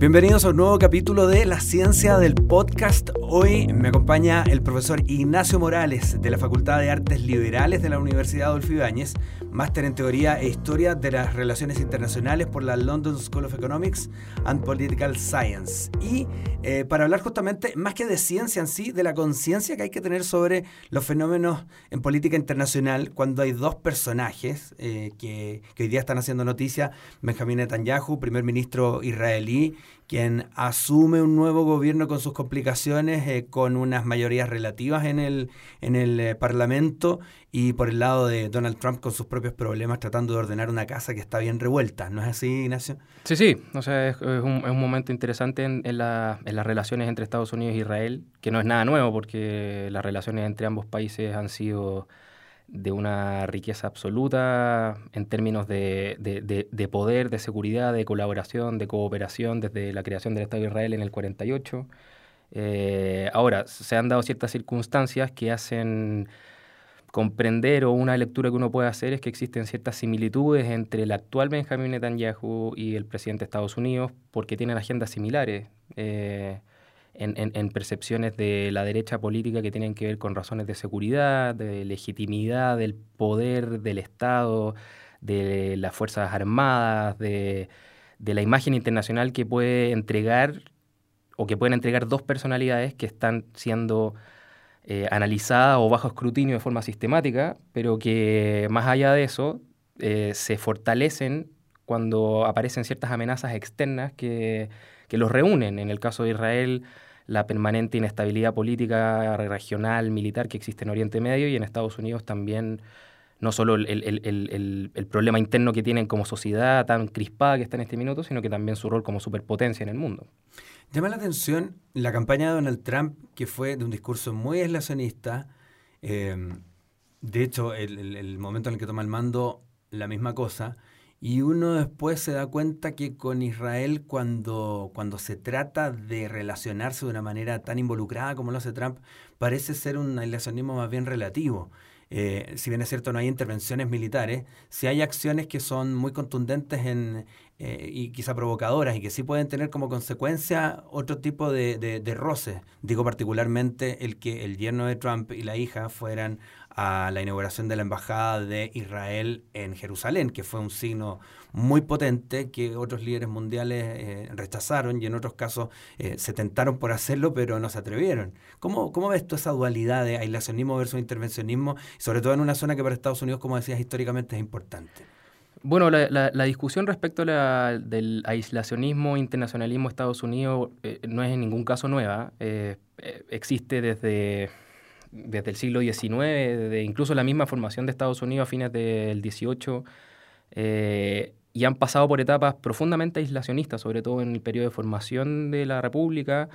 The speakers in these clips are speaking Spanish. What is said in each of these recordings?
Bienvenidos a un nuevo capítulo de La Ciencia del Podcast. Hoy me acompaña el profesor Ignacio Morales de la Facultad de Artes Liberales de la Universidad Adolfo Ibáñez, máster en Teoría e Historia de las Relaciones Internacionales por la London School of Economics and Political Science. Y eh, para hablar justamente, más que de ciencia en sí, de la conciencia que hay que tener sobre los fenómenos en política internacional cuando hay dos personajes eh, que, que hoy día están haciendo noticia, Benjamin Netanyahu, primer ministro israelí, quien asume un nuevo gobierno con sus complicaciones, eh, con unas mayorías relativas en el, en el eh, Parlamento, y por el lado de Donald Trump con sus propios problemas, tratando de ordenar una casa que está bien revuelta. ¿No es así, Ignacio? Sí, sí. O sea, es, un, es un, momento interesante en, la, en las relaciones entre Estados Unidos e Israel, que no es nada nuevo, porque las relaciones entre ambos países han sido de una riqueza absoluta en términos de, de, de, poder, de seguridad, de colaboración, de cooperación desde la creación del Estado de Israel en el 48. Eh, ahora, se han dado ciertas circunstancias que hacen comprender o una lectura que uno puede hacer es que existen ciertas similitudes entre el actual Benjamin Netanyahu y el presidente de Estados Unidos porque tienen agendas similares. Eh, en, percepciones de la derecha política que tienen que ver con razones de seguridad, de legitimidad del poder del Estado, de las Fuerzas Armadas, de, la imagen internacional que puede entregar o que pueden entregar dos personalidades que están siendo eh, analizadas o bajo escrutinio de forma sistemática, pero que más allá de eso eh, se fortalecen cuando aparecen ciertas amenazas externas que, que los reúnen. En el caso de Israel, la permanente inestabilidad política, regional, militar que existe en Oriente Medio y en Estados Unidos también no solo el, el, el, problema interno que tienen como sociedad tan crispada que está en este minuto, sino que también su rol como superpotencia en el mundo. Llama la atención la campaña de Donald Trump, que fue de un discurso muy aislacionista. Eh, de hecho, el, momento en el que toma el mando, la misma cosa. Y uno después se da cuenta que con Israel, cuando, cuando se trata de relacionarse de una manera tan involucrada como lo hace Trump, parece ser un aislacionismo más bien relativo. Eh, si bien es cierto no hay intervenciones militares, si hay acciones que son muy contundentes en, eh, y quizá provocadoras y que sí pueden tener como consecuencia otro tipo de, de, de roces. Digo particularmente el que el yerno de Trump y la hija fueran a la inauguración de la Embajada de Israel en Jerusalén, que fue un signo muy potente que otros líderes mundiales eh, rechazaron y en otros casos eh, se tentaron por hacerlo, pero no se atrevieron. ¿Cómo, ¿Cómo ves tú esa dualidad de aislacionismo versus intervencionismo, sobre todo en una zona que para Estados Unidos, como decías, históricamente es importante? Bueno, la, la, discusión respecto a del aislacionismo, internacionalismo Estados Unidos eh, no es en ningún caso nueva. existe desde desde el siglo XIX, de incluso la misma formación de Estados Unidos a fines del XVIII, eh, y han pasado por etapas profundamente aislacionistas, sobre todo en el periodo de formación de la República,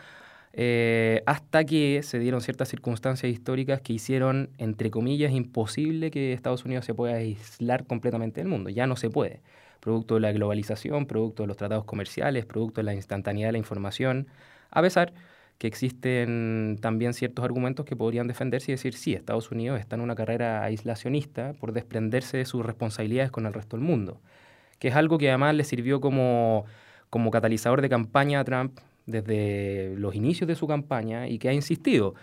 eh, hasta que se dieron ciertas circunstancias históricas que hicieron, entre comillas, imposible que Estados Unidos se pueda aislar completamente del mundo. Ya no se puede. Producto de la globalización, producto de los tratados comerciales, producto de la instantaneidad de la información, a pesar que existen también ciertos argumentos que podrían defenderse y decir, sí, Estados Unidos está en una carrera aislacionista por desprenderse de sus responsabilidades con el resto del mundo, que es algo que además le sirvió como, como catalizador de campaña a Trump desde los inicios de su campaña y que ha insistido.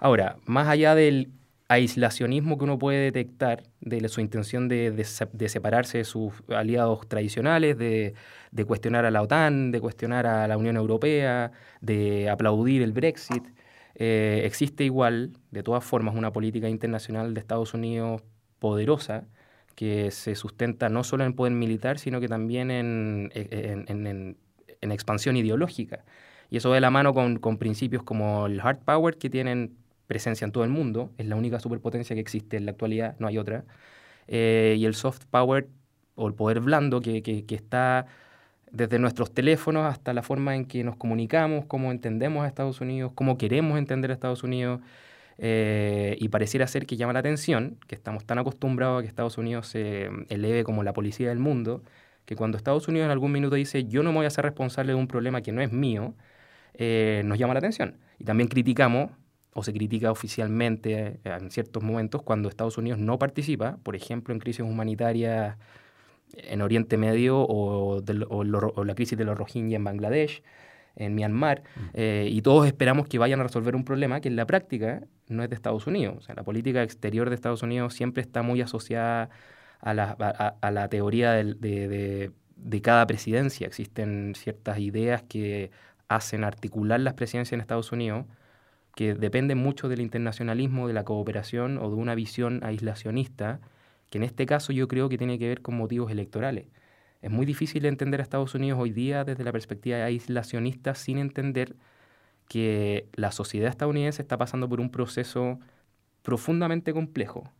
Ahora, más allá del aislacionismo que uno puede detectar de su intención de, separarse de sus aliados tradicionales, de, cuestionar a la OTAN, de cuestionar a la Unión Europea, de aplaudir el Brexit. Eh, existe igual, de todas formas, una política internacional de Estados Unidos poderosa que se sustenta no solo en poder militar, sino que también en, en, en expansión ideológica. Y eso de la mano con principios como el hard power que tienen presencia en todo el mundo, es la única superpotencia que existe en la actualidad, no hay otra. Eh, y el soft power o el poder blando que, que, está desde nuestros teléfonos hasta la forma en que nos comunicamos, cómo entendemos a Estados Unidos, cómo queremos entender a Estados Unidos. Eh, y pareciera ser que llama la atención que estamos tan acostumbrados a que Estados Unidos se eleve como la policía del mundo, que cuando Estados Unidos en algún minuto dice yo no me voy a ser responsable de un problema que no es mío, eh, nos llama la atención. Y también criticamos o se critica oficialmente en ciertos momentos cuando Estados Unidos no participa, por ejemplo, en crisis humanitarias en Oriente Medio o, la crisis de los Rohingya en Bangladesh, en Myanmar, mm. eh, y todos esperamos que vayan a resolver un problema que en la práctica no es de Estados Unidos. O sea, la política exterior de Estados Unidos siempre está muy asociada a la, teoría de, de, cada presidencia. Existen ciertas ideas que hacen articular las presidencias en Estados Unidos que dependen mucho del internacionalismo, de la cooperación o de una visión aislacionista, que en este caso yo creo que tiene que ver con motivos electorales. Es muy difícil entender a Estados Unidos hoy día desde la perspectiva aislacionista sin entender que la sociedad estadounidense está pasando por un proceso profundamente complejo,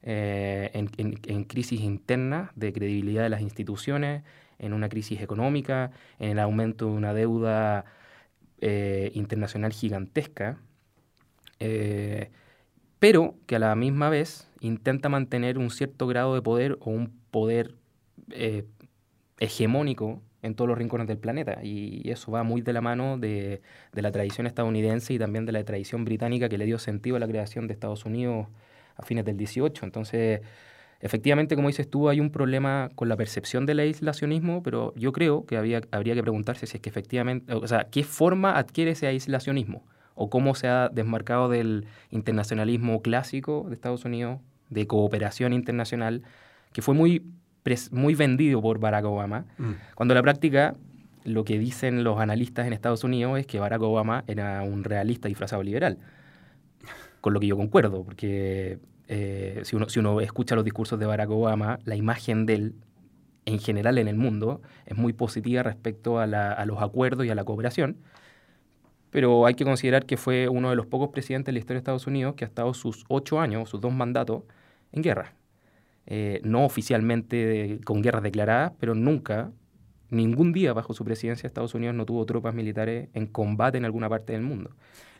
eh, en, crisis interna de credibilidad de las instituciones, en una crisis económica, en el aumento de una deuda eh, internacional gigantesca, eh, pero que a la misma vez intenta mantener un cierto grado de poder o un poder hegemónico en todos los rincones del planeta. Y eso va muy de la mano de, la tradición estadounidense y también de la tradición británica que le dio sentido a la creación de Estados Unidos a fines del 18. Entonces, efectivamente, como dices tú, hay un problema con la percepción del aislacionismo, pero yo creo que había, habría que preguntarse si es que efectivamente, o sea, ¿qué forma adquiere ese aislacionismo? ¿O cómo se ha desmarcado del internacionalismo clásico de Estados Unidos, de cooperación internacional, que fue muy muy vendido por Barack Obama, mm. cuando en la práctica lo que dicen los analistas en Estados Unidos es que Barack Obama era un realista disfrazado liberal, con lo que yo concuerdo, porque eh, si, uno, si uno escucha los discursos de Barack Obama, la imagen de él en general en el mundo es muy positiva respecto a, a los acuerdos y a la cooperación, pero hay que considerar que fue uno de los pocos presidentes de la historia de Estados Unidos que ha estado sus ocho años, sus dos mandatos, en guerra. Eh, no oficialmente con guerras declaradas, pero nunca, ningún día bajo su presidencia Estados Unidos no tuvo tropas militares en combate en alguna parte del mundo.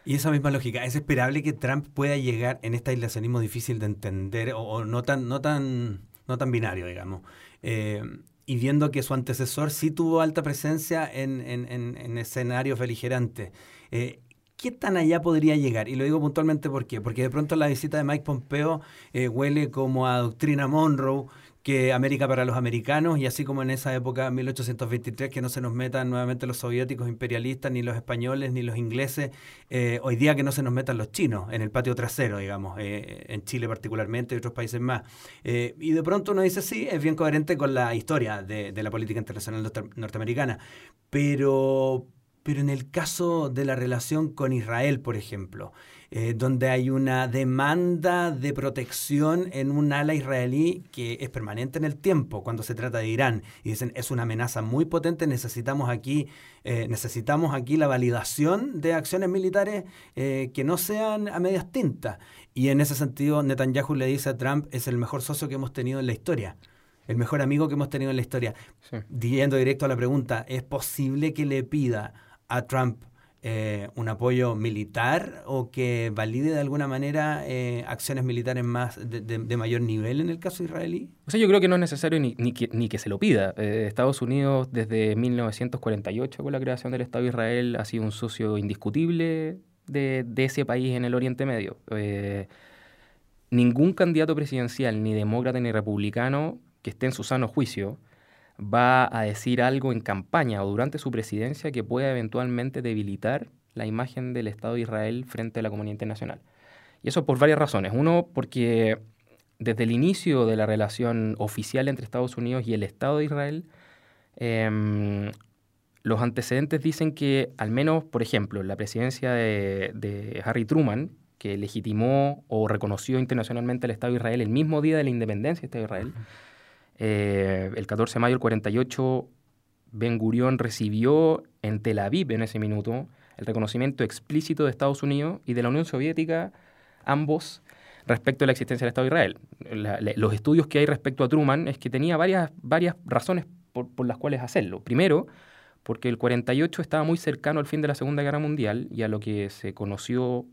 Y esa misma lógica, ¿es esperable que Trump pueda llegar en este aislacionismo difícil de entender o, no, tan, no, tan, no tan binario, digamos? Eh, y viendo que su antecesor sí tuvo alta presencia en, en, en, escenarios beligerantes. Eh, ¿Qué tan allá podría llegar? Y lo digo puntualmente ¿por qué? porque de pronto la visita de Mike Pompeo eh, huele como a doctrina Monroe, que América para los americanos, y así como en esa época, 1823, que no se nos metan nuevamente los soviéticos imperialistas, ni los españoles, ni los ingleses, eh, hoy día que no se nos metan los chinos en el patio trasero, digamos, eh, en Chile particularmente y otros países más. y de pronto uno dice, sí, es bien coherente con la historia de, de la política internacional norteamericana, pero pero en el caso de la relación con Israel, por ejemplo, eh, donde hay una demanda de protección en un ala israelí que es permanente en el tiempo cuando se trata de Irán, y dicen es una amenaza muy potente, necesitamos aquí, eh, necesitamos aquí la validación de acciones militares eh, que no sean a medias tintas. Y en ese sentido, Netanyahu le dice a Trump, es el mejor socio que hemos tenido en la historia el mejor amigo que hemos tenido en la historia. Yendo directo a la pregunta, ¿es posible que le pida a Trump eh, un apoyo militar o que valide de alguna manera eh, acciones militares más de, mayor nivel en el caso israelí? O sea, yo creo que no es necesario ni, ni, que, se lo pida. Eh, Estados Unidos desde 1948 con la creación del Estado de Israel ha sido un socio indiscutible de ese país en el Oriente Medio. ningún candidato presidencial, ni demócrata ni republicano, que esté en su sano juicio, va a decir algo en campaña o durante su presidencia que pueda eventualmente debilitar la imagen del Estado de Israel frente a la comunidad internacional. Y eso por varias razones. Uno, porque desde el inicio de la relación oficial entre Estados Unidos y el Estado de Israel, em, los antecedentes dicen que, al menos, por ejemplo, la presidencia de, Harry Truman, que legitimó o reconoció internacionalmente el Estado de Israel el mismo día de la independencia del Estado de Israel, eh, el 14 de mayo del 48, Ben Gurión recibió en Tel Aviv en ese minuto el reconocimiento explícito de Estados Unidos y de la Unión Soviética, ambos respecto a la existencia del Estado de Israel. los estudios que hay respecto a Truman es que tenía varias, varias razones por, las cuales hacerlo. Primero, porque el 48 estaba muy cercano al fin de la Segunda Guerra Mundial y a lo que se conoció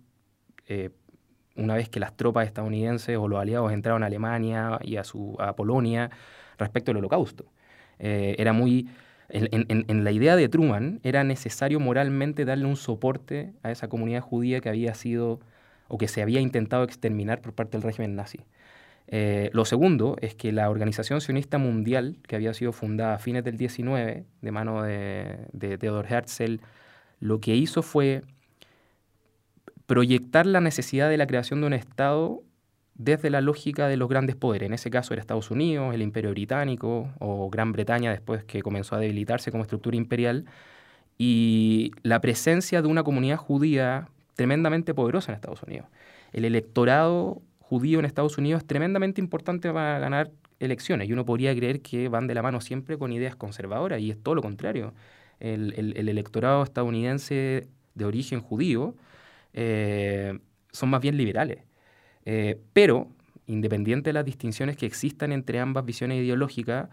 eh, una vez que las tropas estadounidenses o los aliados entraron a Alemania y a, su, a Polonia respecto al holocausto. Eh, era muy... En, la idea de Truman era necesario moralmente darle un soporte a esa comunidad judía que había sido o que se había intentado exterminar por parte del régimen nazi. Eh, lo segundo es que la Organización Sionista Mundial, que había sido fundada a fines del 19 de mano de, de Theodor Herzl, lo que hizo fue proyectar la necesidad de la creación de un Estado desde la lógica de los grandes poderes. En ese caso era Estados Unidos, el Imperio Británico o Gran Bretaña después que comenzó a debilitarse como estructura imperial y la presencia de una comunidad judía tremendamente poderosa en Estados Unidos. El electorado judío en Estados Unidos es tremendamente importante para ganar elecciones y uno podría creer que van de la mano siempre con ideas conservadoras y es todo lo contrario. El, electorado estadounidense de origen judío eh, son más bien liberales. Eh, pero, independiente de las distinciones que existan entre ambas visiones ideológicas,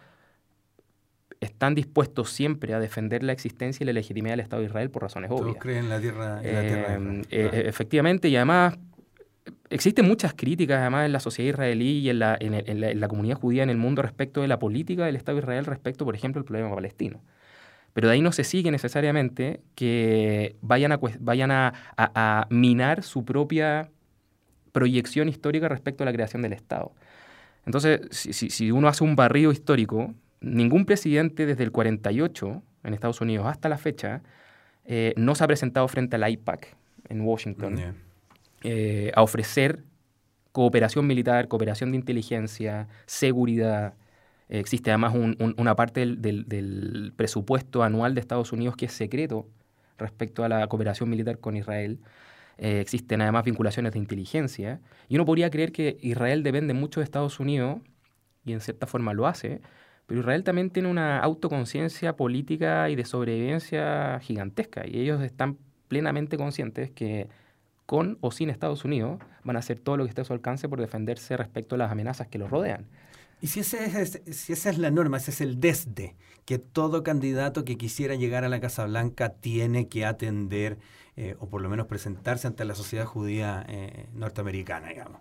están dispuestos siempre a defender la existencia y la legitimidad del Estado de Israel por razones obvias. Todos creen en la tierra, en la tierra eh, eh, Efectivamente, y además existen muchas críticas además en la sociedad israelí y en la, en, la, comunidad judía en el mundo respecto de la política del Estado de Israel respecto, por ejemplo, al problema palestino. Pero de ahí no se sigue necesariamente que vayan a, vayan a, a minar su propia proyección histórica respecto a la creación del Estado. Entonces, si, si, uno hace un barrido histórico, ningún presidente desde el 48 en Estados Unidos hasta la fecha eh, no se ha presentado frente al IPAC en Washington eh, a ofrecer cooperación militar, cooperación de inteligencia, seguridad. Existe además una parte del, del, presupuesto anual de Estados Unidos que es secreto respecto a la cooperación militar con Israel. Eh, existen además vinculaciones de inteligencia, y uno podría creer que Israel depende mucho de Estados Unidos, y en cierta forma lo hace, pero Israel también tiene una autoconciencia política y de sobrevivencia gigantesca, y ellos están plenamente conscientes que con o sin Estados Unidos van a hacer todo lo que esté a su alcance por defenderse respecto a las amenazas que los rodean. Y si, ese es, si esa es la norma, ese es el desde, que todo candidato que quisiera llegar a la Casa Blanca tiene que atender eh, o por lo menos presentarse ante la sociedad judía eh, norteamericana, digamos.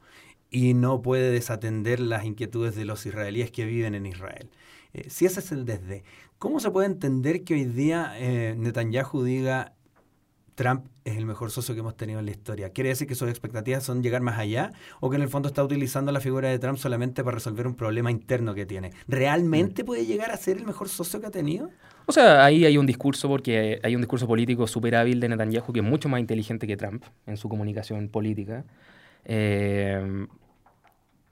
Y no puede desatender las inquietudes de los israelíes que viven en Israel. Eh, si ese es el desde, ¿cómo se puede entender que hoy día Netanyahu diga Trump es el mejor socio que hemos tenido en la historia. ¿Quiere decir que sus expectativas son llegar más allá o que en el fondo está utilizando la figura de Trump solamente para resolver un problema interno que tiene? ¿Realmente mm. puede llegar a ser el mejor socio que ha tenido? O sea, ahí hay un discurso, porque hay un discurso político súper hábil de Netanyahu que es mucho más inteligente que Trump en su comunicación política. Eh,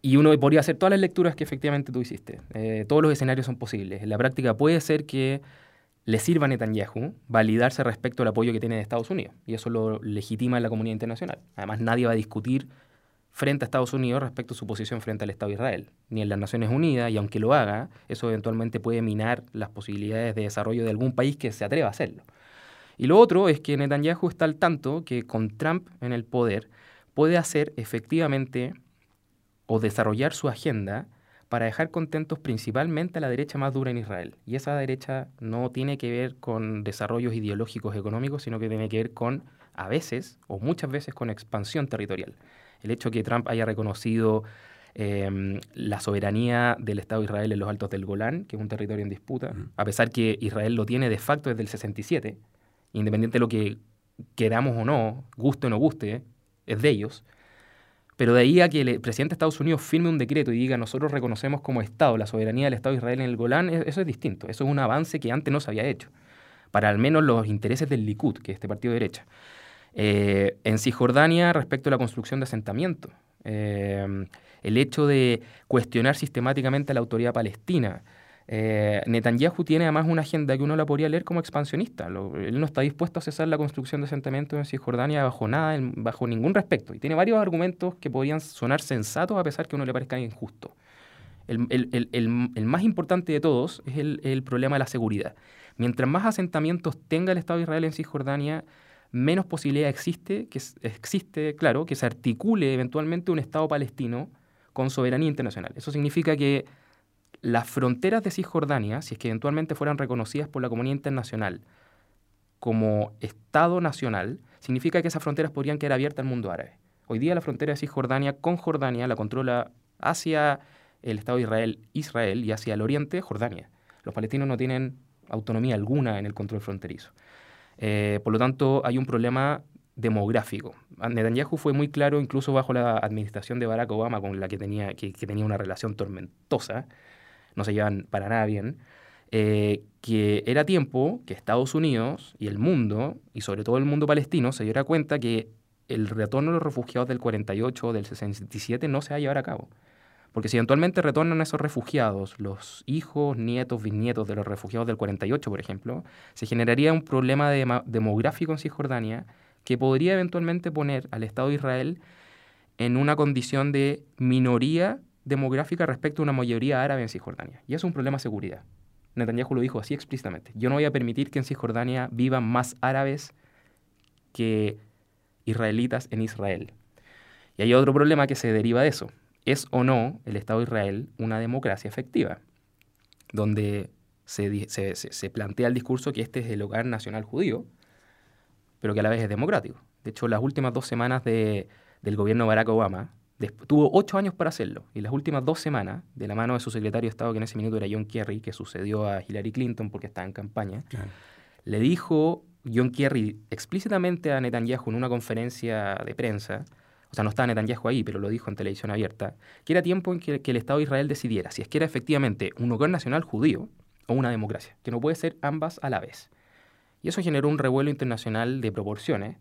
y uno podría hacer todas las lecturas que efectivamente tú hiciste. Eh, todos los escenarios son posibles. En la práctica puede ser que le sirva a Netanyahu validarse respecto al apoyo que tiene de Estados Unidos. Y eso lo legitima en la comunidad internacional. Además, nadie va a discutir frente a Estados Unidos respecto a su posición frente al Estado de Israel, ni en las Naciones Unidas, y aunque lo haga, eso eventualmente puede minar las posibilidades de desarrollo de algún país que se atreva a hacerlo. Y lo otro es que Netanyahu está al tanto que con Trump en el poder puede hacer efectivamente o desarrollar su agenda para dejar contentos principalmente a la derecha más dura en Israel. Y esa derecha no tiene que ver con desarrollos ideológicos económicos, sino que tiene que ver con, a veces, o muchas veces, con expansión territorial. El hecho que Trump haya reconocido em, la soberanía del Estado de Israel en los altos del Golán, que es un territorio en disputa, a pesar que Israel lo tiene de facto desde el 67, independiente de lo que queramos o no, guste o no guste, es de ellos. Pero de ahí a que el presidente de Estados Unidos firme un decreto y diga nosotros reconocemos como Estado la soberanía del Estado de Israel en el Golán, e-, eso es distinto. Eso es un avance que antes no se había hecho, para al menos los intereses del Likud, que es este partido de derecha. Eh, en Cisjordania, respecto a la construcción de asentamientos, eh, el hecho de cuestionar sistemáticamente a la autoridad palestina, eh, Netanyahu tiene además una agenda que uno la podría leer como expansionista. él no está dispuesto a cesar la construcción de asentamientos en Cisjordania bajo nada, bajo ningún respecto. Y tiene varios argumentos que podrían sonar sensatos a pesar que a uno le parezca injusto. El, más importante de todos es el, problema de la seguridad. Mientras más asentamientos tenga el Estado de Israel en Cisjordania, menos posibilidad existe, que existe, claro, que se articule eventualmente un Estado palestino con soberanía internacional. Eso significa que las fronteras de Cisjordania, si es que eventualmente fueran reconocidas por la comunidad internacional como Estado nacional, significa que esas fronteras podrían quedar abiertas al mundo árabe. Hoy día la frontera de Cisjordania con Jordania la controla hacia el Estado de Israel, Israel y hacia el oriente Jordania. Los palestinos no tienen autonomía alguna en el control fronterizo. Eh, por lo tanto, hay un problema demográfico. Netanyahu fue muy claro, incluso bajo la administración de Barack Obama, con la que tenía, que, tenía una relación tormentosa, no se llevan para nada bien, eh, que era tiempo que Estados Unidos y el mundo, y sobre todo el mundo palestino, se diera cuenta que el retorno de los refugiados del 48 o del 67 no se va a llevar a cabo. Porque si eventualmente retornan esos refugiados, los hijos, nietos, bisnietos de los refugiados del 48, por ejemplo, se generaría un problema demográfico en Cisjordania que podría eventualmente poner al Estado de Israel en una condición de minoría demográfica respecto a una mayoría árabe en Cisjordania. Y es un problema de seguridad. Netanyahu lo dijo así explícitamente. Yo no voy a permitir que en Cisjordania vivan más árabes que israelitas en Israel. Y hay otro problema que se deriva de eso. ¿Es o no el Estado de Israel una democracia efectiva? Donde se, se, plantea el discurso que este es el hogar nacional judío, pero que a la vez es democrático. De hecho, las últimas dos semanas de, del gobierno Barack Obama, tuvo ocho años para hacerlo, y las últimas dos semanas, de la mano de su secretario de Estado, que en ese minuto era John Kerry, que sucedió a Hillary Clinton porque estaba en campaña, le dijo John Kerry explícitamente a Netanyahu en una conferencia de prensa, o sea, no estaba Netanyahu ahí, pero lo dijo en televisión abierta, que era tiempo en que, el Estado de Israel decidiera si es que era efectivamente un hogar nacional judío o una democracia, que no puede ser ambas a la vez. Y eso generó un revuelo internacional de proporciones.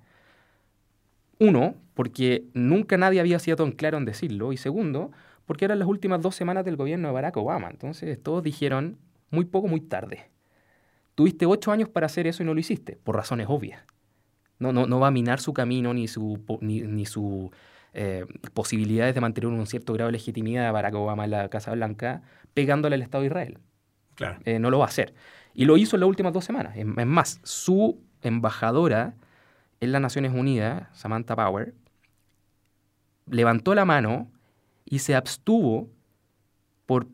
Uno, porque nunca nadie había sido tan claro en decirlo, y segundo, porque eran las últimas dos semanas del gobierno de Barack Obama. Entonces todos dijeron muy poco, muy tarde. Tuviste ocho años para hacer eso y no lo hiciste, por razones obvias. No, no, no va a minar su camino ni su, ni, ni su eh, posibilidades de mantener un cierto grado de legitimidad a Barack Obama en la Casa Blanca pegándole al Estado de Israel. Claro. Eh, no lo va a hacer. Y lo hizo en las últimas dos semanas. Es más, su embajadora en las Naciones Unidas, Samantha Power, levantó la mano y se abstuvo por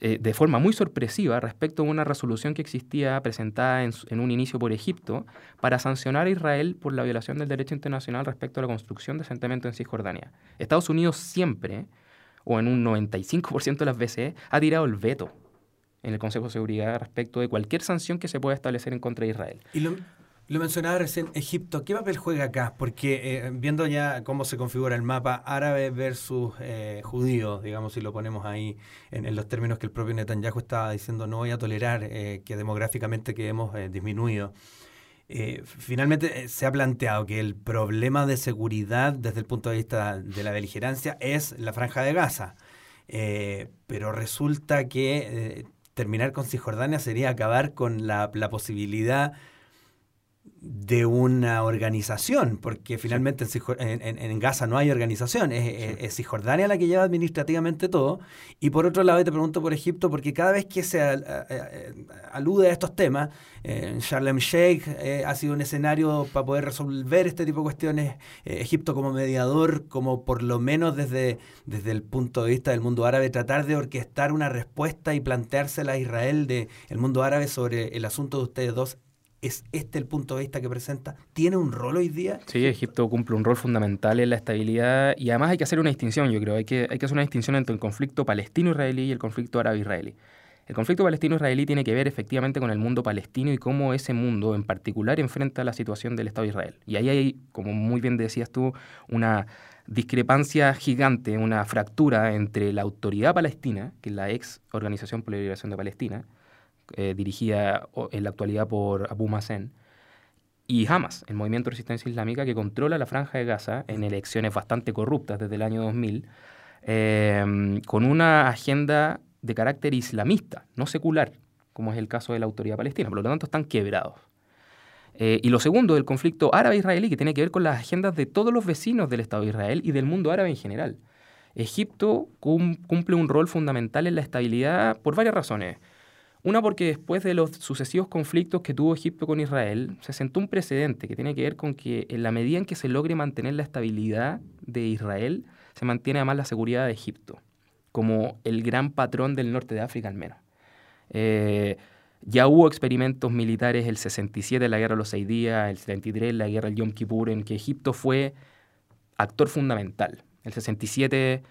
eh, de forma muy sorpresiva respecto a una resolución que existía presentada en, un inicio por Egipto para sancionar a Israel por la violación del derecho internacional respecto a la construcción de asentamientos en Cisjordania. Estados Unidos siempre, o en un 95% de las veces, ha tirado el veto en el Consejo de Seguridad respecto de cualquier sanción que se pueda establecer en contra de Israel. Mencionaba recién Egipto. ¿Qué papel juega acá? Porque eh, viendo ya cómo se configura el mapa árabe versus eh, judío, digamos, si lo ponemos ahí en, los términos que el propio Netanyahu estaba diciendo, no voy a tolerar eh, que demográficamente quedemos disminuidos. finalmente se ha planteado que el problema de seguridad desde el punto de vista de la beligerancia es la franja de Gaza. pero resulta que terminar con Cisjordania sería acabar con la, la posibilidad de una organización, porque finalmente en, Gaza no hay organización, es, Cisjordania la que lleva administrativamente todo. Y por otro lado, te pregunto por Egipto, porque cada vez que se alude a estos temas, eh, Sharlem Sheikh eh, ha sido un escenario para poder resolver este tipo de cuestiones, eh, Egipto como mediador, como por lo menos desde, desde el punto de vista del mundo árabe, tratar de orquestar una respuesta y planteársela a Israel del el mundo árabe sobre el asunto de ustedes dos ¿Es este el punto de vista que presenta? ¿Tiene un rol hoy día? Sí, Egipto cumple un rol fundamental en la estabilidad y además hay que hacer una distinción, yo creo. Hay que, hay que hacer una distinción entre el conflicto palestino-israelí y el conflicto árabe-israelí. El conflicto palestino-israelí tiene que ver efectivamente con el mundo palestino y cómo ese mundo en particular enfrenta la situación del Estado de Israel. Y ahí hay, como muy bien decías tú, una discrepancia gigante, una fractura entre la autoridad palestina, que es la ex Organización por la Liberación de Palestina, eh, dirigida en la actualidad por Abu Mazen, y Hamas, el movimiento de resistencia islámica que controla la franja de Gaza en elecciones bastante corruptas desde el año 2000, em, con una agenda de carácter islamista, no secular, como es el caso de la autoridad palestina. Por lo tanto, están quebrados. Eh, y lo segundo, del conflicto árabe-israelí, que tiene que ver con las agendas de todos los vecinos del Estado de Israel y del mundo árabe en general. Egipto cumple un rol fundamental en la estabilidad por varias razones. Una porque después de los sucesivos conflictos que tuvo Egipto con Israel, se sentó un precedente que tiene que ver con que en la medida en que se logre mantener la estabilidad de Israel, se mantiene además la seguridad de Egipto, como el gran patrón del norte de África al menos. Eh, ya hubo experimentos militares el 67 en la guerra de los seis días, el 73 en la guerra del Yom Kippur, en que Egipto fue actor fundamental. El 67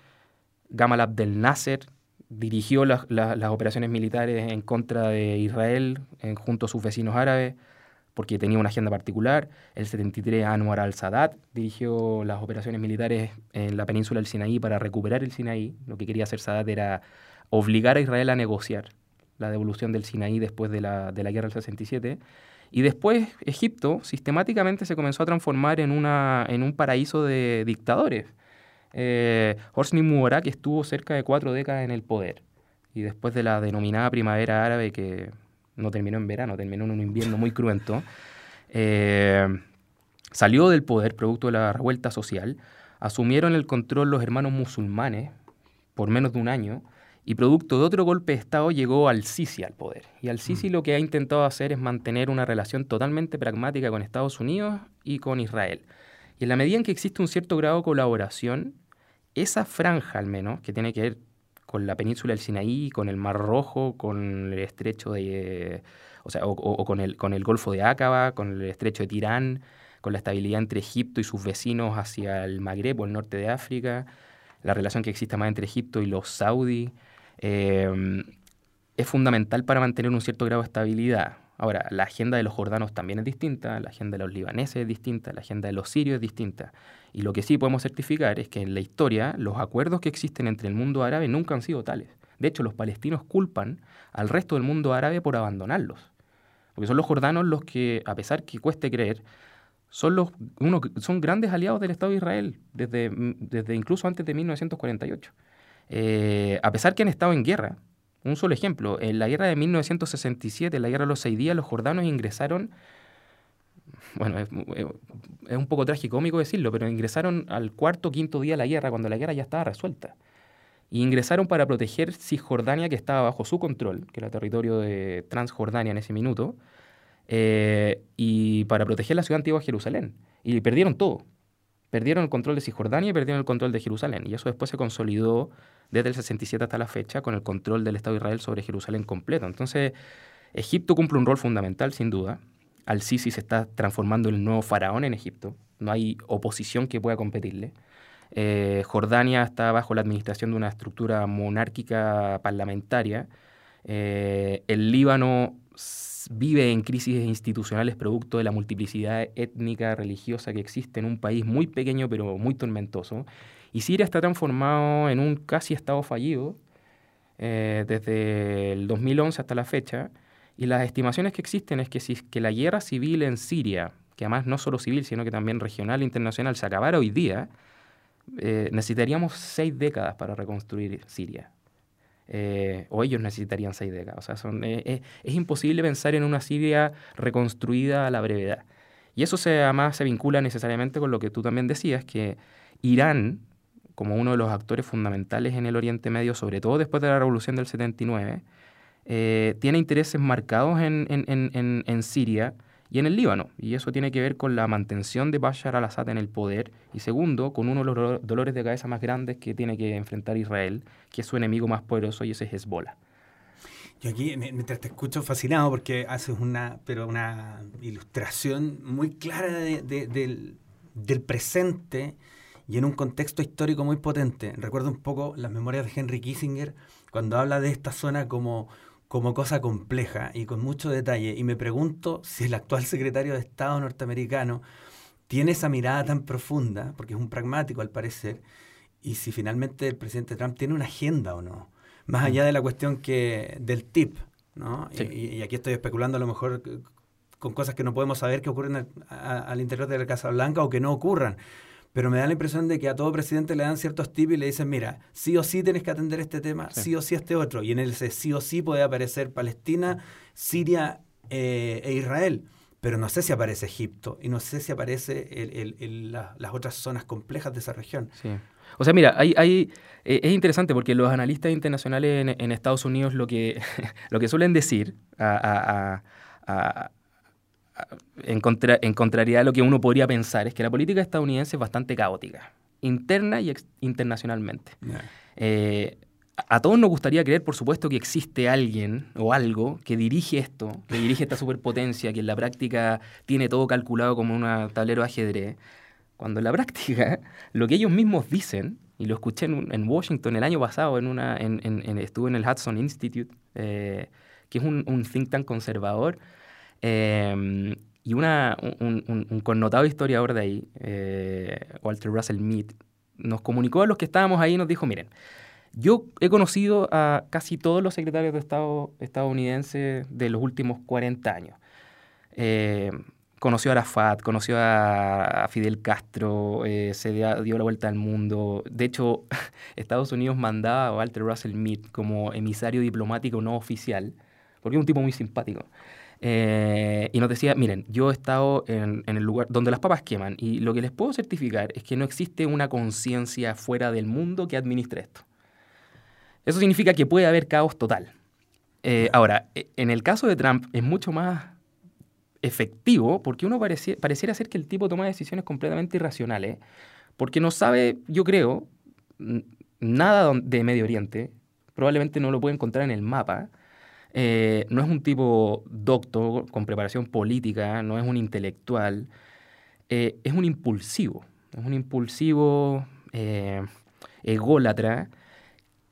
Gamal Abdel Nasser dirigió las operaciones militares en contra de Israel junto a sus vecinos árabes. porque tenía una agenda particular. El 73 Anwar al-Sadat dirigió las operaciones militares en la península del Sinaí para recuperar el Sinaí. Lo que quería hacer Sadat era obligar a Israel a negociar la devolución del Sinaí después de la, de la guerra del 67. Y después Egipto sistemáticamente se comenzó a transformar en, una, en un paraíso de dictadores. Eh, Hosni Mubarak estuvo cerca de cuatro décadas en el poder. Y después de la denominada primavera árabe, que no terminó en verano, terminó en un invierno muy cruento, eh, salió del poder producto de la revuelta social, asumieron el control los hermanos musulmanes por menos de un año, y producto de otro golpe de Estado llegó al-Sisi al poder. Y al-Sisi mm. lo que ha intentado hacer es mantener una relación totalmente pragmática con Estados Unidos y con Israel. Y en la medida en que existe un cierto grado de colaboración, esa franja al menos, que tiene que ver con la península del Sinaí, con el Mar Rojo, con el estrecho de... o sea, o, con, el, con el Golfo de Aqaba, con el estrecho de Tirán, con la estabilidad entre Egipto y sus vecinos hacia el Magreb o el norte de África, la relación que existe más entre Egipto y los saudíes, Em, es fundamental para mantener un cierto grado de estabilidad. Ahora, la agenda de los jordanos también es distinta, la agenda de los libaneses es distinta, la agenda de los sirios es distinta. Y lo que sí podemos certificar es que en la historia los acuerdos que existen entre el mundo árabe nunca han sido tales. De hecho, los palestinos culpan al resto del mundo árabe por abandonarlos. Porque son los jordanos los que, a pesar que cueste creer, son, los, uno, son grandes aliados del Estado de Israel, desde, desde incluso antes de 1948. Eh, a pesar que han estado en guerra. Un solo ejemplo, en la guerra de 1967, en la guerra de los seis días, los jordanos ingresaron, bueno, es, un poco tragicómico decirlo, pero ingresaron al cuarto o quinto día de la guerra, cuando la guerra ya estaba resuelta. Y ingresaron para proteger Cisjordania, que estaba bajo su control, que era territorio de Transjordania en ese minuto, eh, y para proteger la ciudad antigua Jerusalén. Y perdieron todo. Perdieron el control de Cisjordania y perdieron el control de Jerusalén. Y eso después se consolidó desde el 67 hasta la fecha con el control del Estado de Israel sobre Jerusalén completo. Entonces, Egipto cumple un rol fundamental, sin duda. Al-Sisi se está transformando el nuevo faraón en Egipto. No hay oposición que pueda competirle. Eh, Jordania está bajo la administración de una estructura monárquica parlamentaria. Eh, el Líbano vive en crisis institucionales producto de la multiplicidad étnica, religiosa que existe en un país muy pequeño pero muy tormentoso. Y Siria está transformado en un casi estado fallido eh, desde el 2011 hasta la fecha. Y las estimaciones que existen es que si que la guerra civil en Siria, que además no solo civil, sino que también regional e internacional, se acabara hoy día, eh, necesitaríamos seis décadas para reconstruir Siria. Eh, o ellos necesitarían seis décadas. O sea, son, es imposible pensar en una Siria reconstruida a la brevedad. Y eso se, además se vincula necesariamente con lo que tú también decías, que Irán como uno de los actores fundamentales en el Oriente Medio, sobre todo después de la revolución del 79, eh, tiene intereses marcados en, en, Siria y en el Líbano. Y eso tiene que ver con la mantención de Bashar al-Assad en el poder y segundo, con uno de los dolores de cabeza más grandes que tiene que enfrentar Israel, que es su enemigo más poderoso y ese es Hezbollah. Yo aquí, mientras te escucho, fascinado porque haces una, pero una ilustración muy clara del, del presente y en un contexto histórico muy potente. Recuerdo un poco las memorias de Henry Kissinger cuando habla de esta zona como, como cosa compleja y con mucho detalle. Y me pregunto si el actual secretario de Estado norteamericano tiene esa mirada tan profunda, porque es un pragmático al parecer, y si finalmente el presidente Trump tiene una agenda o no. Más mm. allá de la cuestión que del tip, ¿no? Y, aquí estoy especulando a lo mejor con cosas que no podemos saber que ocurren al interior de la Casa Blanca o que no ocurran pero me da la impresión de que a todo presidente le dan ciertos tips y le dicen, mira, sí o sí tienes que atender este tema, sí, o sí este otro. Y en ese sí o sí puede aparecer Palestina, Siria eh, e Israel. Pero no sé si aparece Egipto y no sé si aparece el, las otras zonas complejas de esa región. Sí. O sea, mira, hay, hay, eh, es interesante porque los analistas internacionales en, Estados Unidos lo que, lo que suelen decir a, en, contrariedad a lo que uno podría pensar, es que la política estadounidense es bastante caótica, interna y internacionalmente. Eh, a todos nos gustaría creer, por supuesto, que existe alguien o algo que dirige esto, que dirige esta superpotencia, que en la práctica tiene todo calculado como un tablero de ajedrez, cuando en la práctica lo que ellos mismos dicen, y lo escuché en, Washington el año pasado, en una, en, estuve en el Hudson Institute, eh, que es un, un think tank conservador, Em, y una, un, connotado historiador de ahí, eh, Walter Russell Mead, nos comunicó a los que estábamos ahí y nos dijo, miren, yo he conocido a casi todos los secretarios de Estado estadounidenses de los últimos 40 años. Eh, conoció a Arafat, conoció a, Fidel Castro, eh, se dio, la vuelta al mundo. De hecho, Estados Unidos mandaba a Walter Russell Mead como emisario diplomático no oficial, porque es un tipo muy simpático. Eh, y nos decía, miren, yo he estado en, el lugar donde las papas queman y lo que les puedo certificar es que no existe una conciencia fuera del mundo que administre esto. Eso significa que puede haber caos total. Eh, ahora, e, en el caso de Trump es mucho más efectivo porque uno pareciera ser que el tipo toma decisiones completamente irracionales porque no sabe, yo creo, nada de Medio Oriente, probablemente no lo puede encontrar en el mapa. Eh, no es un tipo docto con preparación política, no es un intelectual, eh, es un impulsivo, es un impulsivo ególatra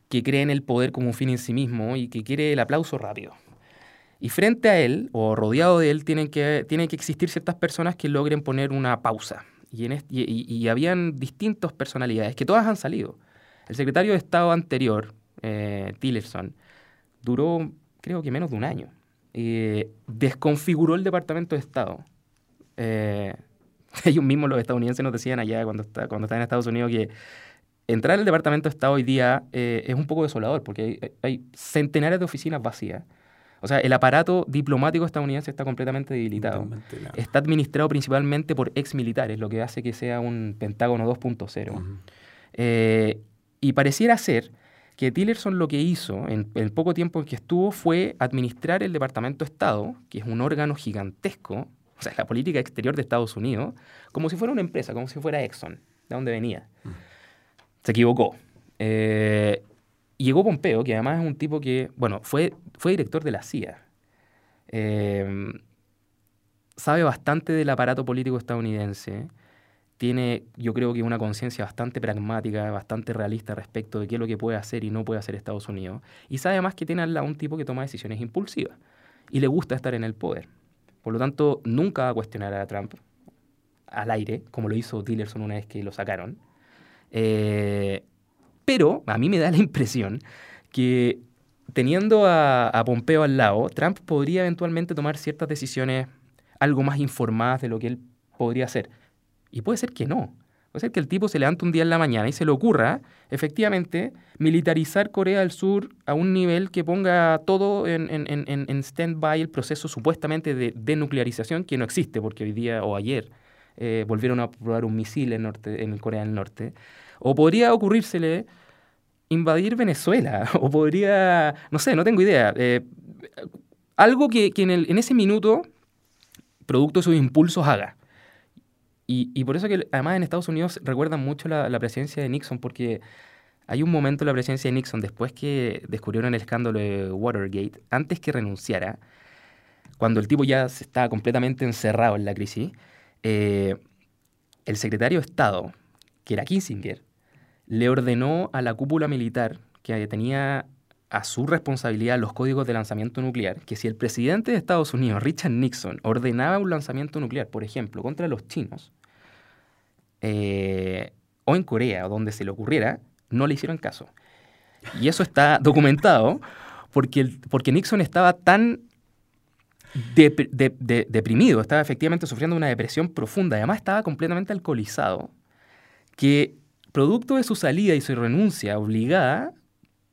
que cree en el poder como un fin en sí mismo y que quiere el aplauso rápido. Y frente a él, o rodeado de él, tienen que, tienen que existir ciertas personas que logren poner una pausa. Y, en habían distintas personalidades, que todas han salido. El secretario de Estado anterior, eh, Tillerson, duró creo que menos de un año. Eh, desconfiguró el Departamento de Estado. Eh, ellos mismos, los estadounidenses, nos decían allá cuando, está, cuando estaban en Estados Unidos que entrar al Departamento de Estado hoy día eh, es un poco desolador porque hay, centenares de oficinas vacías. O sea, el aparato diplomático estadounidense está completamente debilitado. Está administrado principalmente por ex militares, lo que hace que sea un Pentágono 2.0. Eh, y pareciera ser que Tillerson lo que hizo en el poco tiempo en que estuvo fue administrar el Departamento de Estado, que es un órgano gigantesco, o sea, la política exterior de Estados Unidos, como si fuera una empresa, como si fuera Exxon, de donde venía se equivocó. Eh, llegó Pompeo, que además es un tipo que, bueno, fue, fue director de la CIA. Eh, sabe bastante del aparato político estadounidense. Tiene, yo creo que una conciencia bastante pragmática, bastante realista respecto de qué es lo que puede hacer y no puede hacer Estados Unidos. Y sabe más que tiene lado un tipo que toma decisiones impulsivas. Y le gusta estar en el poder. Por lo tanto, nunca va a cuestionar a Trump al aire, como lo hizo Tillerson una vez que lo sacaron. Eh, pero a mí me da la impresión que teniendo a, Pompeo al lado, Trump podría eventualmente tomar ciertas decisiones algo más informadas de lo que él podría hacer. Y puede ser que no. Puede ser que el tipo se levante un día en la mañana y se le ocurra, efectivamente, militarizar Corea del Sur a un nivel que ponga todo en, en, stand-by el proceso supuestamente de denuclearización, que no existe, porque hoy día o ayer eh, volvieron a probar un misil en, norte, en Corea del Norte. O podría ocurrírsele invadir Venezuela, o podría, no sé, no tengo idea. Eh, algo que, en, en, ese minuto, producto de sus impulsos, haga. Y, por eso que además en Estados Unidos recuerdan mucho la, presidencia de Nixon, porque hay un momento en la presidencia de Nixon, después que descubrieron el escándalo de Watergate, antes que renunciara, cuando el tipo ya estaba completamente encerrado en la crisis, eh, el secretario de Estado, que era Kissinger, le ordenó a la cúpula militar que tenía a su responsabilidad los códigos de lanzamiento nuclear, que si el presidente de Estados Unidos, Richard Nixon, ordenaba un lanzamiento nuclear, por ejemplo, contra los chinos, eh, o en Corea, o donde se le ocurriera, no le hicieron caso. Y eso está documentado porque, porque Nixon estaba tan deprimido, estaba efectivamente sufriendo una depresión profunda, además estaba completamente alcoholizado, que producto de su salida y su renuncia obligada,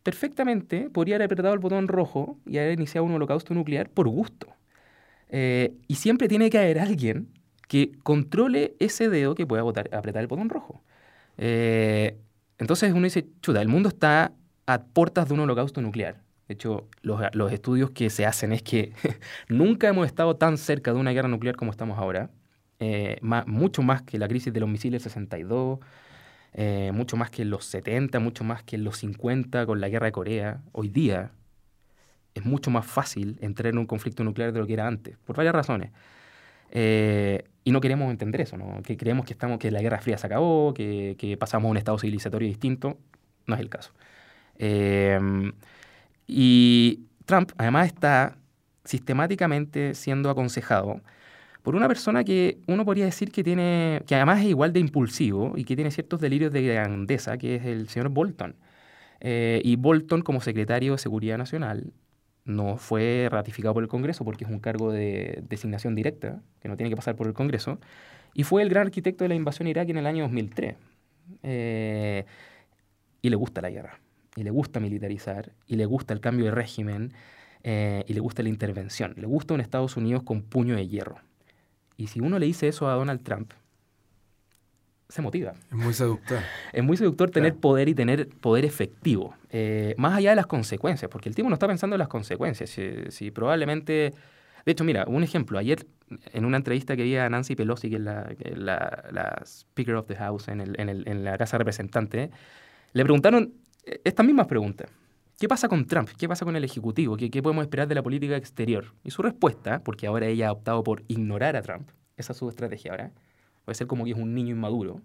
perfectamente podría haber apretado el botón rojo y haber iniciado un holocausto nuclear por gusto. Eh, y siempre tiene que haber alguien que controle ese dedo que pueda apretar el botón rojo. Eh, entonces uno dice, chuta, el mundo está a puertas de un holocausto nuclear. De hecho, los, estudios que se hacen es que nunca hemos estado tan cerca de una guerra nuclear como estamos ahora. Eh, mucho más que la crisis de los misiles 62, eh, mucho más que en los 70, mucho más que en los 50 con la guerra de Corea. Hoy día es mucho más fácil entrar en un conflicto nuclear de lo que era antes, por varias razones. Eh, y no queremos entender eso, ¿no? que creemos que, estamos, que la Guerra Fría se acabó, que, pasamos a un estado civilizatorio distinto. No es el caso. Em, y Trump además está sistemáticamente siendo aconsejado por una persona que uno podría decir que tiene, que además es igual de impulsivo y que tiene ciertos delirios de grandeza, que es el señor Bolton. Eh, y Bolton, como secretario de Seguridad Nacional, no fue ratificado por el Congreso porque es un cargo de designación directa, que no tiene que pasar por el Congreso, y fue el gran arquitecto de la invasión a Irak en el año 2003. Eh, y le gusta la guerra, y le gusta militarizar, y le gusta el cambio de régimen, eh, y le gusta la intervención. Le gusta un Estados Unidos con puño de hierro. Y si uno le dice eso a Donald Trump, se motiva. Es muy seductor. Es muy seductor tener poder y tener poder efectivo, eh, más allá de las consecuencias, porque el tipo no está pensando en las consecuencias. Si, probablemente... De hecho, mira, un ejemplo. Ayer, en una entrevista que vi a Nancy Pelosi, que es la, Speaker of the House en, el, en, el, en la Casa Representante, le preguntaron estas mismas preguntas. ¿Qué pasa con Trump? ¿Qué pasa con el Ejecutivo? ¿Qué, ¿Qué, podemos esperar de la política exterior? Y su respuesta, porque ahora ella ha optado por ignorar a Trump, esa es su estrategia ahora, puede ser como que es un niño inmaduro,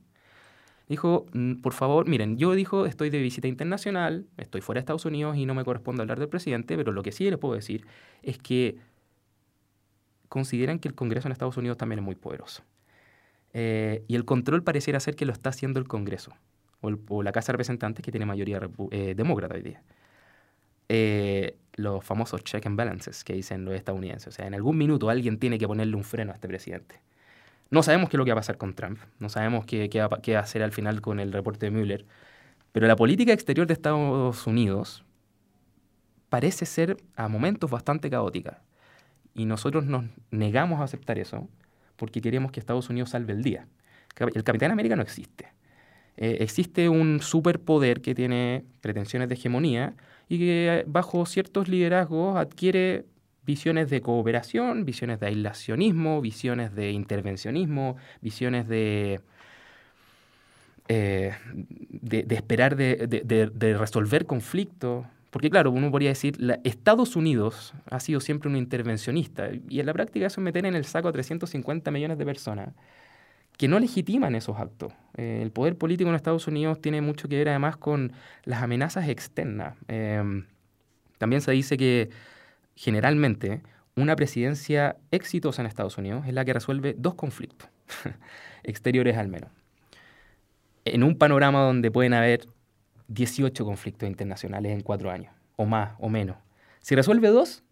dijo, mm, por favor, miren, yo dijo, estoy de visita internacional, estoy fuera de Estados Unidos y no me corresponde hablar del presidente, pero lo que sí les puedo decir es que consideran que el Congreso en Estados Unidos también es muy poderoso. Eh, y el control pareciera ser que lo está haciendo el Congreso o, la Casa de Representantes, que tiene mayoría eh, demócrata hoy día. Eh, los famosos check and balances que dicen los estadounidenses. O sea, en algún minuto alguien tiene que ponerle un freno a este presidente. No sabemos qué es lo que va a pasar con Trump, no sabemos qué, qué, va, qué, a hacer al final con el reporte de Mueller, pero la política exterior de Estados Unidos parece ser a momentos bastante caótica. Y nosotros nos negamos a aceptar eso porque queremos que Estados Unidos salve el día. El Capitán América no existe. Eh, existe un superpoder que tiene pretensiones de hegemonía y que bajo ciertos liderazgos adquiere visiones de cooperación, visiones de aislacionismo, visiones de intervencionismo, visiones de, eh, de, esperar de, resolver conflictos. Porque claro, uno podría decir, Estados Unidos ha sido siempre un intervencionista y en la práctica eso es meter en el saco a 350 millones de personas que no legitiman esos actos. Eh, el poder político en Estados Unidos tiene mucho que ver además con las amenazas externas. Em, también se dice que generalmente una presidencia exitosa en Estados Unidos es la que resuelve dos conflictos, exteriores al menos. En un panorama donde pueden haber 18 conflictos internacionales en cuatro años, o más, o menos. Si resuelve dos,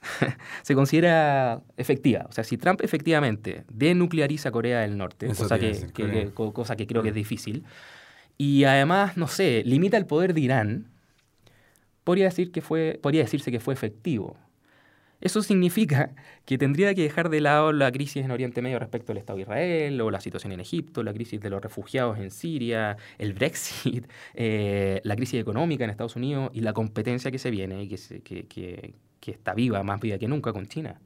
se considera efectiva. O sea, si Trump efectivamente denucleariza Corea del Norte, cosa que, cosa que creo que es difícil, y además, no sé, limita el poder de Irán, podría, decir que fue, podría decirse que fue efectivo. Eso significa que tendría que dejar de lado la crisis en Oriente Medio respecto al Estado de Israel, o la situación en Egipto, la crisis de los refugiados en Siria, el Brexit, eh, la crisis económica en Estados Unidos y la competencia que se viene y que, que, que está viva, más viva que nunca con China.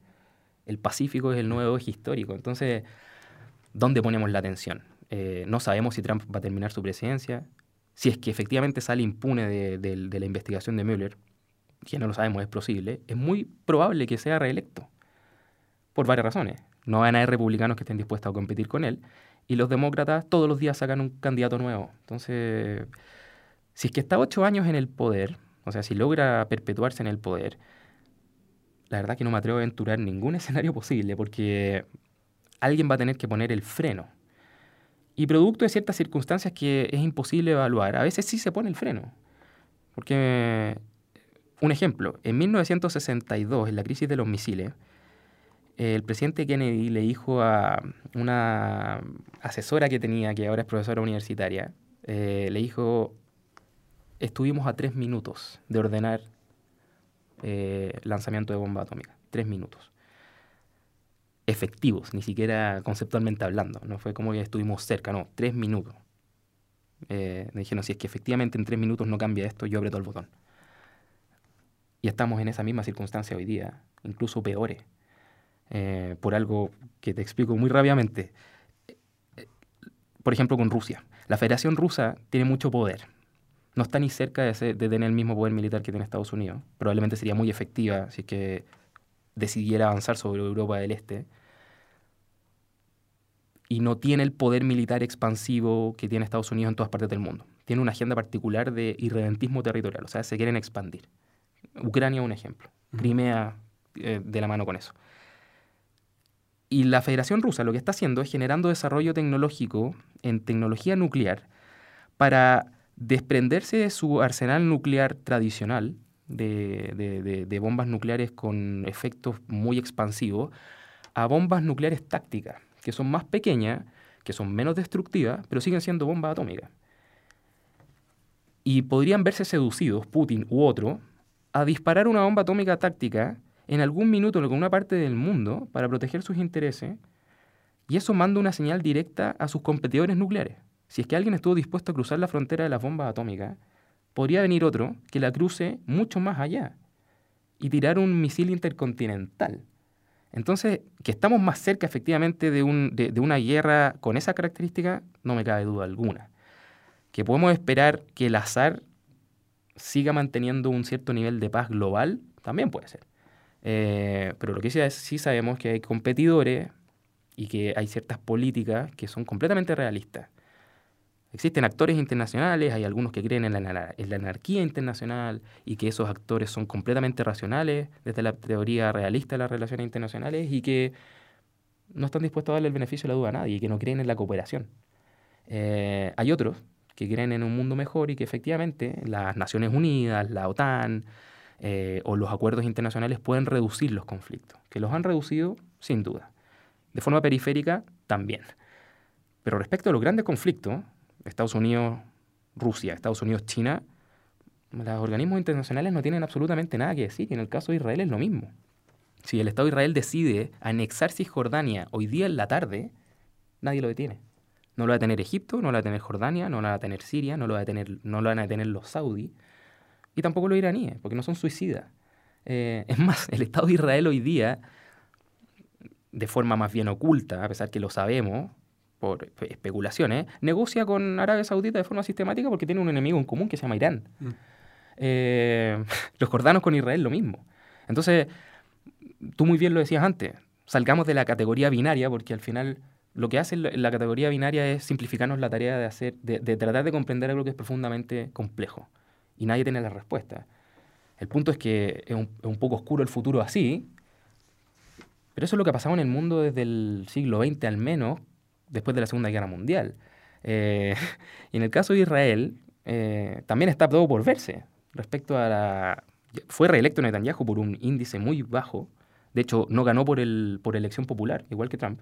El Pacífico es el nuevo eje histórico. Entonces, ¿dónde ponemos la atención? Eh, no sabemos si Trump va a terminar su presidencia, si es que efectivamente sale impune de, la investigación de Mueller, que no lo sabemos, es posible, es muy probable que sea reelecto, por varias razones. No van a haber republicanos que estén dispuestos a competir con él, y los demócratas todos los días sacan un candidato nuevo. Entonces, si es que está ocho años en el poder, o sea, si logra perpetuarse en el poder, la verdad que no me atrevo a aventurar ningún escenario posible porque alguien va a tener que poner el freno. Y producto de ciertas circunstancias que es imposible evaluar, a veces sí se pone el freno. Porque, un ejemplo, en 1962, en la crisis de los misiles, el presidente Kennedy le dijo a una asesora que tenía, que ahora es profesora universitaria, eh, le dijo, estuvimos a tres minutos de ordenar eh, lanzamiento de bomba atómica. Tres minutos. Efectivos, ni siquiera conceptualmente hablando. No fue como que estuvimos cerca, no, tres minutos. Eh, me dijeron, si es que efectivamente en tres minutos no cambia esto, yo aprieto el botón. Y estamos en esa misma circunstancia hoy día, incluso peores, eh, por algo que te explico muy rápidamente. Por ejemplo, con Rusia. La Federación Rusa tiene mucho poder no está ni cerca de, tener el mismo poder militar que tiene Estados Unidos. Probablemente sería muy efectiva si es que decidiera avanzar sobre Europa del Este. Y no tiene el poder militar expansivo que tiene Estados Unidos en todas partes del mundo. Tiene una agenda particular de irredentismo territorial, o sea, se quieren expandir. Ucrania un ejemplo. Crimea eh, de la mano con eso. y la Federación Rusa lo que está haciendo es generando desarrollo tecnológico en tecnología nuclear para desprenderse de su arsenal nuclear tradicional, de, de, bombas nucleares con efectos muy expansivos, a bombas nucleares tácticas, que son más pequeñas, que son menos destructivas, pero siguen siendo bombas atómicas. Y podrían verse seducidos, Putin u otro, a disparar una bomba atómica táctica en algún minuto en alguna parte del mundo para proteger sus intereses, y eso manda una señal directa a sus competidores nucleares. Si es que alguien estuvo dispuesto a cruzar la frontera de las bombas atómicas, podría venir otro que la cruce mucho más allá y tirar un misil intercontinental. Entonces, que estamos más cerca efectivamente de, una guerra con esa característica, no me cabe duda alguna. Que podemos esperar que el azar siga manteniendo un cierto nivel de paz global, también puede ser. Eh, pero lo que sí, sí sabemos que hay competidores y que hay ciertas políticas que son completamente realistas Existen actores internacionales, hay algunos que creen en la, anarquía internacional y que esos actores son completamente racionales desde la teoría realista de las relaciones internacionales y que no están dispuestos a darle el beneficio de la duda a nadie y que no creen en la cooperación. Eh, hay otros que creen en un mundo mejor y que efectivamente las Naciones Unidas, la OTAN eh, o los acuerdos internacionales pueden reducir los conflictos, que los han reducido sin duda. De forma periférica también. Pero respecto a los grandes conflictos, Estados Unidos, Rusia, Estados Unidos, China, los organismos internacionales no tienen absolutamente nada que decir. Y en el caso de Israel es lo mismo. Si el Estado de Israel decide anexar Cisjordania hoy día en la tarde, nadie lo detiene. No lo va a tener Egipto, no lo va a tener Jordania, no lo va a tener Siria, no lo, va a tener, no lo van a detener los saudíes y tampoco los iraníes, porque no son suicidas. Eh, es más, el Estado de Israel hoy día, de forma más bien oculta, a pesar que lo sabemos, por especulaciones, negocia con Arabia Saudita de forma sistemática porque tiene un enemigo en común que se llama Irán. Mm. Eh, los jordanos con Israel lo mismo. Entonces, tú muy bien lo decías antes, salgamos de la categoría binaria porque al final lo que hace la categoría binaria es simplificarnos la tarea de, hacer, de, tratar de comprender algo que es profundamente complejo y nadie tiene la respuesta. El punto es que es un, es un poco oscuro el futuro así, pero eso es lo que ha pasado en el mundo desde el siglo XX al menos, después de la Segunda Guerra Mundial. Eh, y en el caso de Israel, eh, también está todo por verse respecto a la... Fue reelecto Netanyahu por un índice muy bajo. De hecho, no ganó por, el, por elección popular, igual que Trump.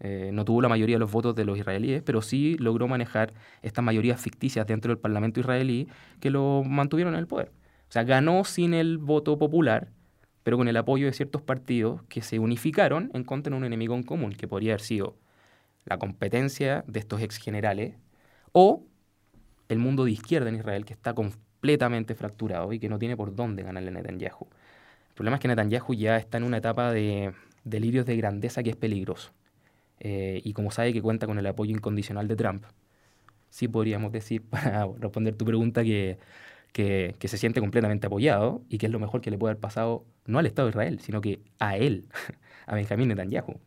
Eh, no tuvo la mayoría de los votos de los israelíes, pero sí logró manejar estas mayorías ficticias dentro del Parlamento israelí que lo mantuvieron en el poder. O sea, ganó sin el voto popular, pero con el apoyo de ciertos partidos que se unificaron en contra de un enemigo en común, que podría haber sido la competencia de estos ex generales, o el mundo de izquierda en Israel que está completamente fracturado y que no tiene por dónde ganarle a Netanyahu. El problema es que Netanyahu ya está en una etapa de delirios de grandeza que es peligroso. Eh, y como sabe que cuenta con el apoyo incondicional de Trump, sí podríamos decir, para responder tu pregunta, que, que, que, se siente completamente apoyado y que es lo mejor que le puede haber pasado no al Estado de Israel, sino que a él, a Benjamín Netanyahu.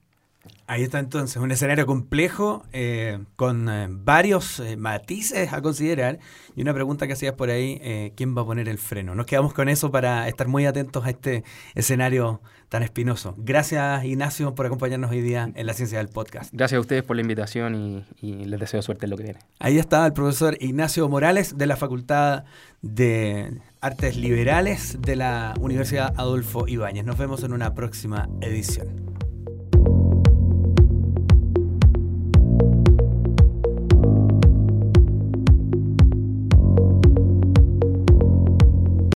Ahí está entonces, un escenario complejo eh, con eh, varios eh, matices a considerar y una pregunta que hacías por ahí, ¿quién va a poner el freno? Nos quedamos con eso para estar muy atentos a este escenario tan espinoso. Gracias Ignacio por acompañarnos hoy día en la ciencia del podcast. Gracias a ustedes por la invitación y, y les deseo suerte en lo que viene. Ahí está el profesor Ignacio Morales de la Facultad de Artes Liberales de la Universidad Adolfo Ibáñez. Nos vemos en una próxima edición.